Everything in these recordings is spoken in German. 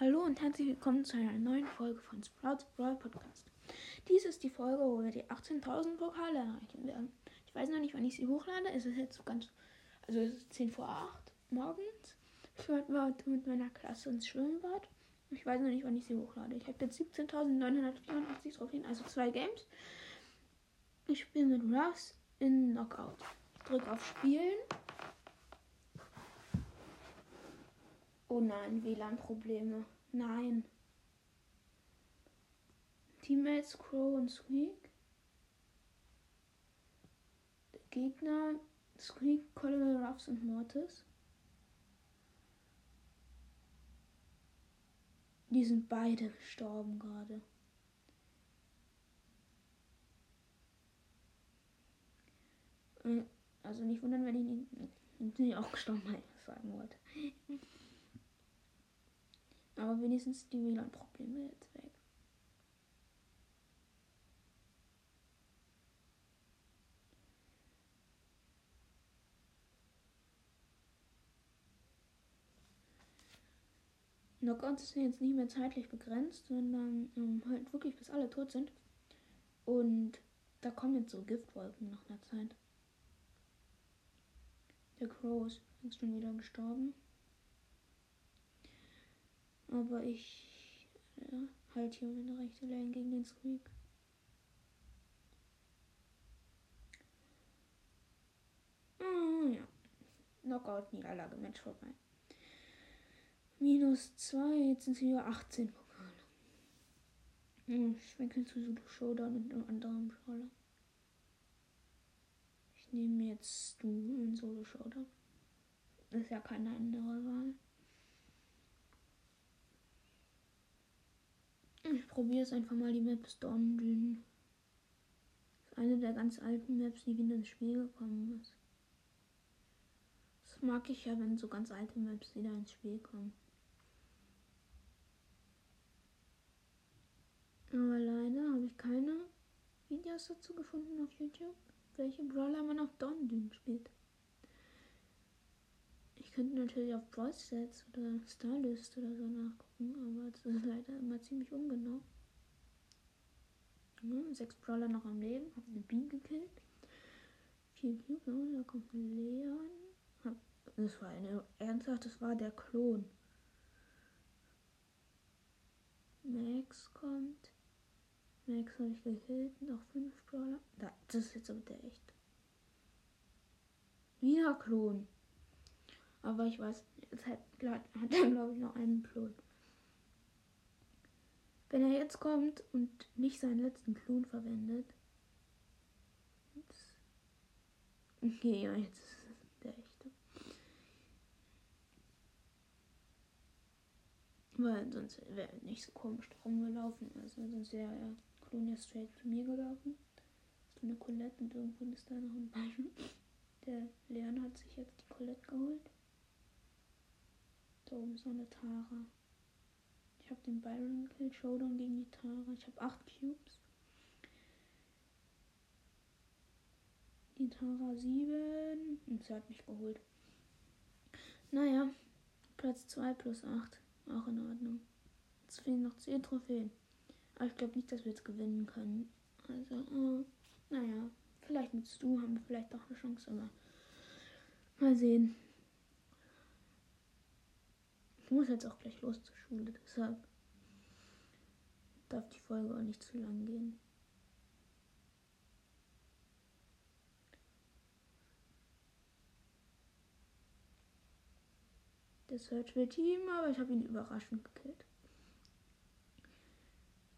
Hallo und herzlich willkommen zu einer neuen Folge von Sprouts Brawl Podcast. Dies ist die Folge, wo wir die 18.000 Pokale erreichen werden. Ich weiß noch nicht, wann ich sie hochlade. Es ist jetzt ganz, also es ist 10 vor 8 morgens. Ich war mit meiner Klasse ins Schwimmbad. Ich weiß noch nicht, wann ich sie hochlade. Ich habe jetzt 17.984 Trophäen, also zwei Games. Ich spiele mit Russ in Knockout. Ich drücke auf Spielen. Oh nein, WLAN-Probleme. Nein. Teammates Crow und Squeak. Gegner Squeak, Colonel Ruffs und Mortis. Die sind beide gestorben gerade. Äh, also nicht wundern, wenn ich nicht auch gestorben sagen wollte. Aber wenigstens die WLAN-Probleme jetzt weg. Knockout ist jetzt nicht mehr zeitlich begrenzt, sondern ähm, halt wirklich bis alle tot sind. Und da kommen jetzt so Giftwolken nach einer Zeit. Der Crow ist schon wieder gestorben. Aber ich ja, halte hier meine rechte Lane gegen den Squeak. Ah, ja. Knockout-Niederlage, Match vorbei. Minus 2, jetzt sind es wieder 18 Pokale. Hm, ich wechsle zu Solo Showdown und einem anderen Brawler. Ich nehme jetzt du in Solo Showdown. Das ist ja keine andere Wahl. Ich probiere es einfach mal die Maps Dungeon. Ist eine der ganz alten Maps, die wieder ins Spiel gekommen ist. Das mag ich ja, wenn so ganz alte Maps wieder ins Spiel kommen. Aber leider habe ich keine Videos dazu gefunden auf YouTube, welche Brawler man auf Dungeon spielt. Ich könnte natürlich auf Stats oder Starlist oder so nachgucken, aber das ist leider immer ziemlich ungenau. Ja, sechs Brawler noch am Leben, hab eine Biene gekillt. Vier Cube, ja, da kommt ein Leon. Hab, das war eine, ernsthaft, das war der Klon. Max kommt. Max habe ich gekillt, noch fünf Brawler. Da, das ist jetzt aber der echt. Wieder Klon. Aber ich weiß, jetzt hat, hat er, glaube ich, noch einen Klon. Wenn er jetzt kommt und nicht seinen letzten Klon verwendet. Jetzt, okay, ja, jetzt ist es der echte. Weil sonst wäre er nicht so komisch rumgelaufen. Also sonst wäre er Klon ja straight zu mir gelaufen. So eine Colette und irgendwo ist da noch ein Byron. Der Leon hat sich jetzt die Colette geholt. Da oben ist noch eine Tara. Ich habe den Byron gekillt, Showdown gegen die Tara. Ich habe 8 Cubes. Die Tara 7. Und sie hat mich geholt. Naja, Platz 2 plus 8. Auch in Ordnung. Jetzt fehlen noch 10 Trophäen. Aber ich glaube nicht, dass wir jetzt gewinnen können. Also, oh, naja, vielleicht mit Stu haben wir vielleicht doch eine Chance, aber mal sehen. Ich muss jetzt auch gleich los zur Schule, deshalb darf die Folge auch nicht zu lang gehen. Der Search wird Team, aber ich habe ihn überraschend gekillt.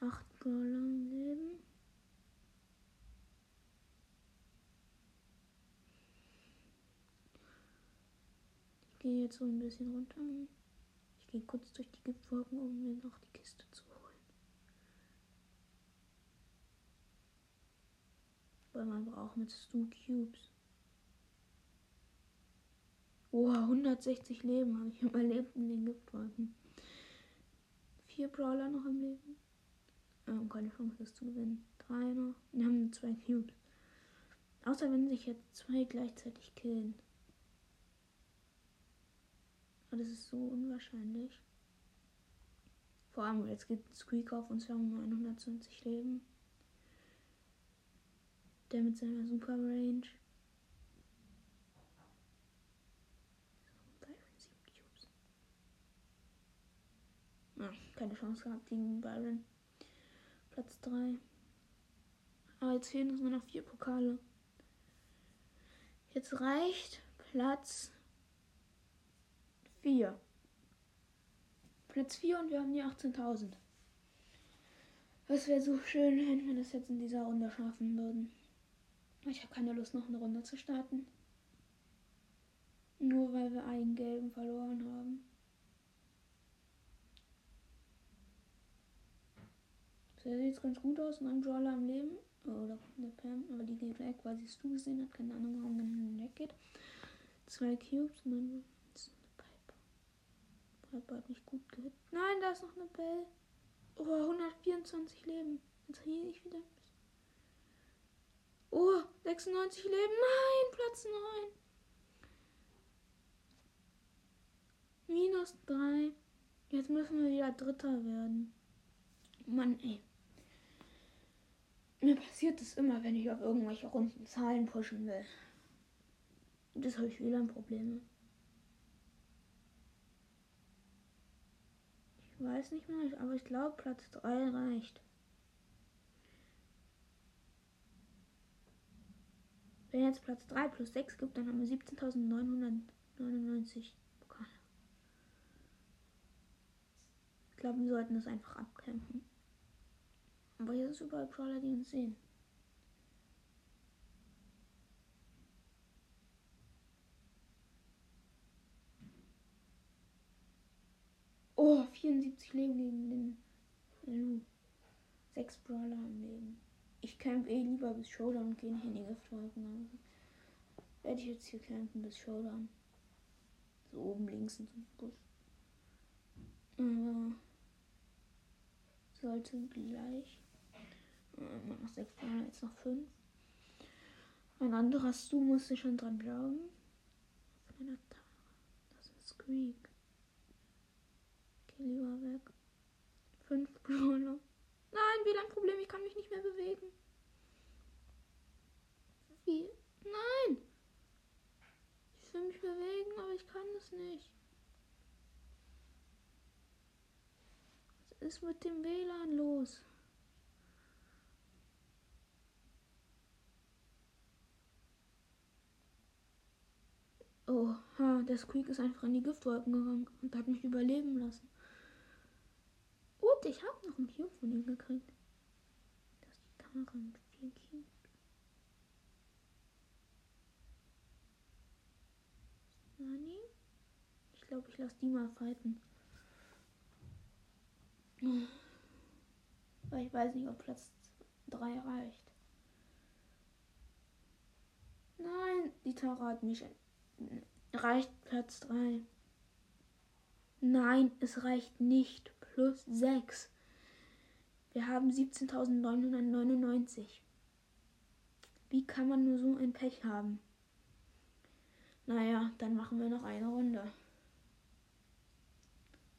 Acht Brawler im Leben. Ich gehe jetzt so ein bisschen runter. Gehe kurz durch die Giftwolken, um mir noch die Kiste zu holen. Weil man braucht mit Stu Cubes. Oha, 160 Leben habe ich überlebt in den Giftwolken. Vier Brawler noch im Leben. Ähm, keine Chance, das zu gewinnen. Drei noch. Wir haben zwei Cubes. Außer wenn sich jetzt zwei gleichzeitig killen. Aber das ist so unwahrscheinlich. Vor allem, jetzt geht Squeak auf uns, wir haben nur 120 Leben. Der mit seiner Super Range. Ja, keine Chance gehabt gegen Byron. Platz 3. Aber jetzt fehlen uns nur noch vier Pokale. Jetzt reicht Platz 4. Platz 4 und wir haben die 18.000. Es wäre so schön, wenn wir das jetzt in dieser Runde schaffen würden. Ich habe keine Lust, noch eine Runde zu starten. Nur weil wir einen gelben verloren haben. So sieht es ganz gut aus. Ein Brawler am Leben. Oder eine Pam. Aber die geht weg, weil sie es zugesehen hat. Keine Ahnung, warum dann weggeht. Zwei Cubes. Und dann Piper hat nicht gut gehit. Nein, da ist noch eine Bell. Oh, 124 Leben. Jetzt hier ich wieder. Oh, 96 Leben. Nein, Platz 9. Minus 3. Jetzt müssen wir wieder Dritter werden. Mann, ey. Mir passiert das immer, wenn ich auf irgendwelche runden Zahlen pushen will. Das habe ich WLAN-Probleme. Weiß nicht mehr, aber ich glaube Platz 3 reicht. Wenn jetzt Platz 3 plus 6 gibt, dann haben wir 17.999 Pokale. Ich glaube, wir sollten das einfach abkämpfen. Aber hier sind überall Brawler, die uns sehen. Oh, 74 Leben gegen den Lu. Sechs Brawler am Leben. Ich camp eh lieber bis Showdown und gehe nicht in die Giftwolken. Also werde ich jetzt hier campen bis Showdown. So oben links in so einem. Aber sollte gleich immer noch sechs Jahre, jetzt noch fünf. Ein anderer Stu musste schon dran glauben. Das ist Squeak. Lieber weg. Fünf Brawler. Nein, wieder ein Problem, ich kann mich nicht mehr bewegen. Wie? Nein! Ich will mich bewegen, aber ich kann es nicht. Was ist mit dem WLAN los? Oh, der Squeak ist einfach in die Giftwolken gegangen und hat mich überleben lassen. Und ich habe noch einen Cube von ihm gekriegt. Das ist die Tara mit vier Cubes. Nani? Ich glaube, ich lasse die mal fighten. Weil ich weiß nicht, ob Platz 3 reicht. Nein, die Tara hat mich reicht Platz 3. Nein, es reicht nicht. Plus 6. Wir haben 17.999. Wie kann man nur so ein Pech haben? Naja, dann machen wir noch eine Runde.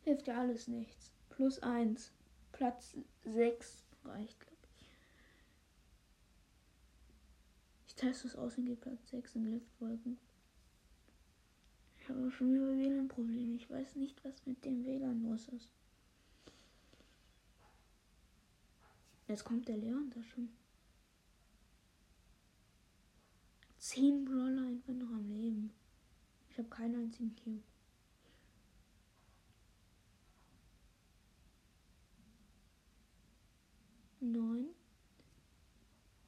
Hilft ja alles nichts. Plus 1. Platz 6 reicht, glaube ich. Ich teste es aus und gehe Platz 6 in Liftwolken. Ich habe schon wieder WLAN-Probleme. Ich weiß nicht, was mit dem WLAN los ist. Jetzt kommt der Leon da schon. Zehn Brawler einfach noch am Leben. Ich habe keinen einzigen Cube. Neun.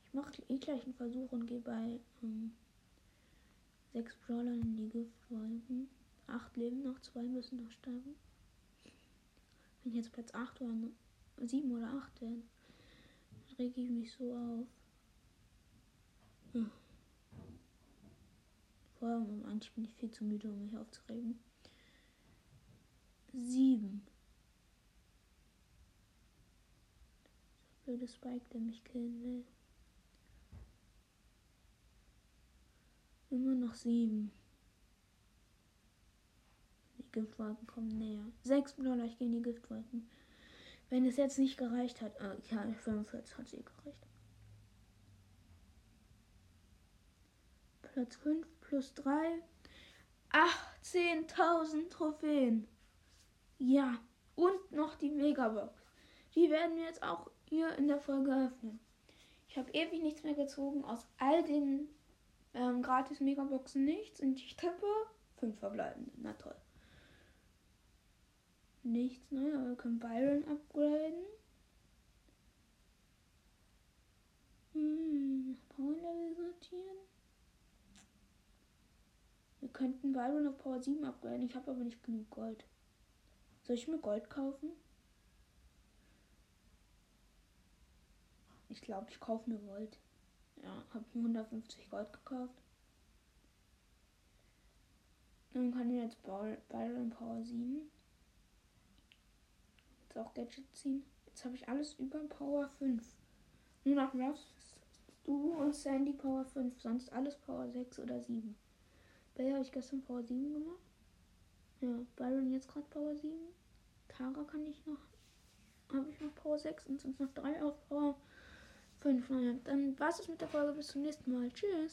Ich mache eh gleich einen Versuch und gehe bei ähm, Sechs Brawler in die Giftwolken. Acht leben noch, zwei müssen noch sterben. Wenn ich jetzt Platz 8 oder 7 oder 8 werde, rege ich mich so auf. Hm. Vor allem eigentlich bin ich viel zu müde, um mich aufzuregen. 7. Blöde Spike, der mich killen will. Immer noch sieben. Die Giftwolken kommen näher. Sechs Brawler, ich gehe in die Giftwolken. Wenn es jetzt nicht gereicht hat. Äh, ja, 45 hat sie gereicht. Platz 5 plus 3. 18.000 Trophäen. Ja, und noch die Megabox. Die werden wir jetzt auch hier in der Folge öffnen. Ich habe ewig nichts mehr gezogen aus all den ähm, gratis Megaboxen nichts und ich tippe fünf verbleibende. Na toll. Nichts neu, aber wir können Byron upgraden. Hm, Power Level sortieren. Wir könnten Byron auf Power 7 upgraden. Ich habe aber nicht genug Gold. Soll ich mir Gold kaufen? Ich glaube, ich kaufe mir Gold. Ja, habe mir 150 Gold gekauft. Dann kann ich jetzt Byron Power 7. Jetzt auch Gadget ziehen. Jetzt habe ich alles über Power 5. Nur noch Ruffs, du und Sandy Power 5. Sonst alles Power 6 oder 7. Bell habe ich gestern Power 7 gemacht. Ja, Byron jetzt gerade Power 7. Tara kann ich noch. Habe ich noch Power 6 und sind noch drei auf Power 5. Naja, dann war es mit der Folge. Bis zum nächsten Mal. Tschüss.